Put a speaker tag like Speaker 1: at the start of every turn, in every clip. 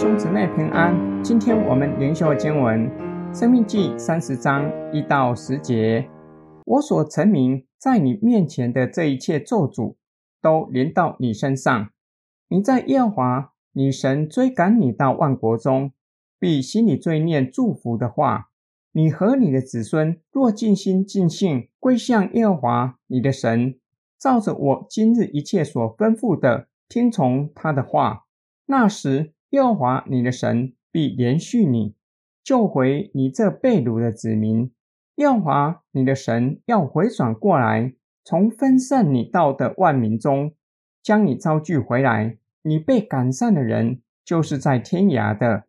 Speaker 1: 兄姊妹平安。今天我们灵修经文《生命记》三十章一到十节。我所成名在你面前的这一切咒诅，都临到你身上。你在耶和华你神追赶你到万国中，必心里追念祝福的话。你和你的子孙若尽心尽性归向耶和华你的神，照着我今日一切所吩咐的，听从他的话，那时。耶和华你的神必连续你，救回你这被掳的子民。耶和华你的神要回转过来，从分散你到的万民中，将你招聚回来。你被赶散的人，就是在天涯的。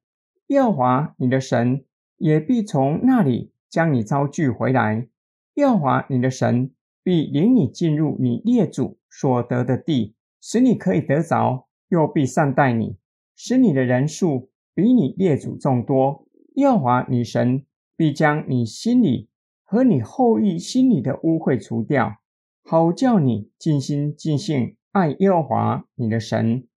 Speaker 1: 耶和华你的神也必从那里将你招聚回来。耶和华你的神必领你进入你列祖所得的地，使你可以得着，又必善待你。使你的人数比你列祖众多，耶和华你神必将你心里和你后裔心里的污秽除掉，好叫你尽心尽性爱耶和华你的神，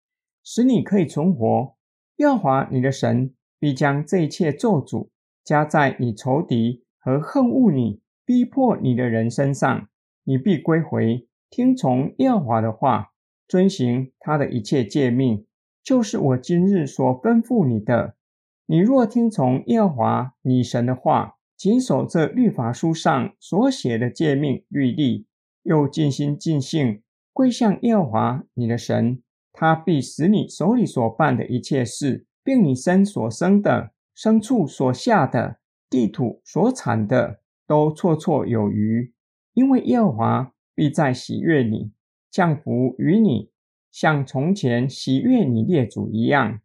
Speaker 1: 使你可以存活。耶和华你的神必将这一切咒诅加在你仇敌和恨恶你、逼迫你的人身上，你必归回，听从耶和华的话，遵行他的一切诫命。就是我今日所吩咐你的，你若听从耶和华你神的话，谨守这律法书上所写的诫命律例，又尽心尽性归向耶和华你的神，他必使你手里所办的一切事，并你身所生的、牲畜所下的、地土所产的，都绰绰有余，因为耶和华必在喜悦你，降福于你。像从前喜悦你列祖一样，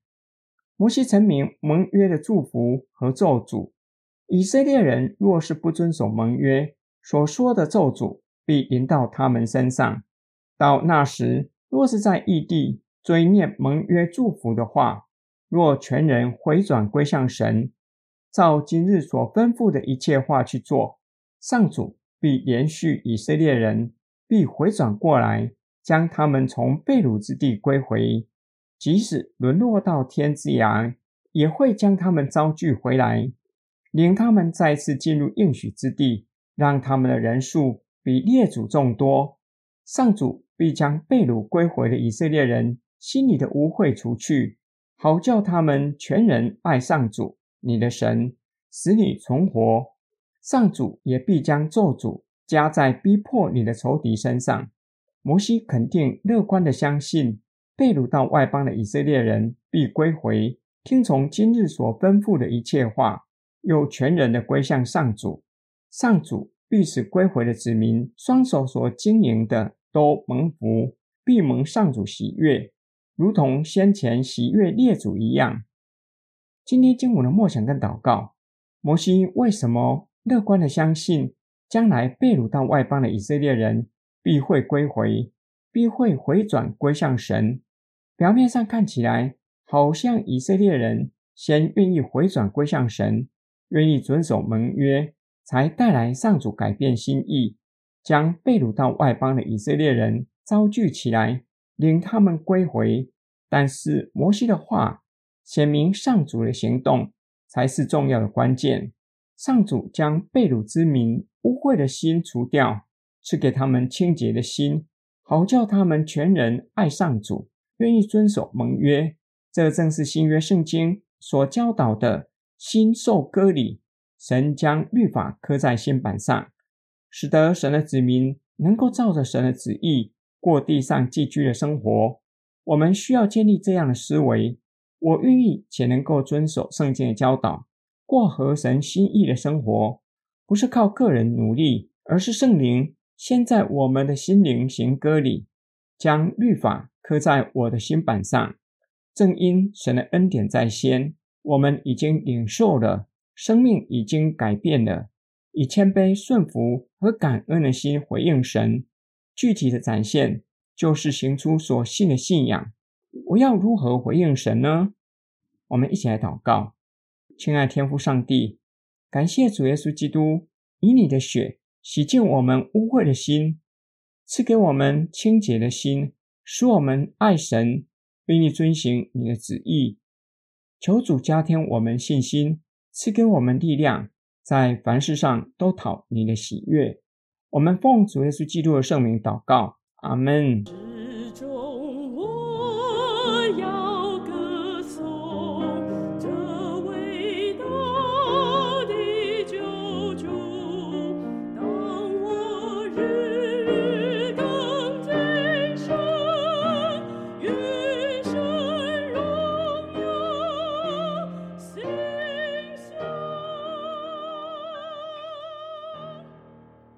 Speaker 1: 摩西陈明盟约的祝福和咒诅。以色列人若是不遵守盟约，所说的咒诅必临到他们身上。到那时，若是在异地追念盟约祝福的话，若全人回转归向神，照今日所吩咐的一切话去做，上主必延续以色列人，必回转过来。将他们从被掳之地归回，即使沦落到天之涯，也会将他们招聚回来，领他们再次进入应许之地，让他们的人数比列祖众多。上主必将被掳归回的以色列人心里的污秽除去，好叫他们全人爱上主你的神，使你存活。上主也必将咒诅加在逼迫你的仇敌身上。摩西肯定乐观地相信，被掳到外邦的以色列人必归回，听从今日所吩咐的一切话，又全人的归向上主。上主必使归回的子民双手所经营的都蒙福，必蒙上主喜悦，如同先前喜悦列祖一样。今天经文的默想跟祷告，摩西为什么乐观地相信将来被掳到外邦的以色列人？必会归回，必会回转归向神。表面上看起来，好像以色列人先愿意回转归向神，愿意遵守盟约，才带来上主改变心意，将被掳到外邦的以色列人招聚起来，领他们归回。但是摩西的话显明，上主的行动才是重要的关键。上主将被掳之民污秽的心除掉。赐给他们清洁的心，好叫他们全人爱上主，愿意遵守盟约。这正是新约圣经所教导的心受割礼，神将律法刻在心版上，使得神的子民能够照着神的旨意过地上寄居的生活。我们需要建立这样的思维：我愿意且能够遵守圣经的教导，过合神心意的生活，不是靠个人努力，而是圣灵。先在我们的心灵行割礼，将律法刻在我的心版上。正因神的恩典在先，我们已经领受了，生命已经改变了。以谦卑、顺服和感恩的心回应神。具体的展现就是行出所信的信仰。我要如何回应神呢？我们一起来祷告。亲爱天父上帝，感谢主耶稣基督以你的血。洗净我们污秽的心，赐给我们清洁的心，使我们爱神，愿意遵行你的旨意。求主加添我们信心，赐给我们力量，在凡事上都讨你的喜悦。我们奉主耶稣基督的圣名祷告，阿门。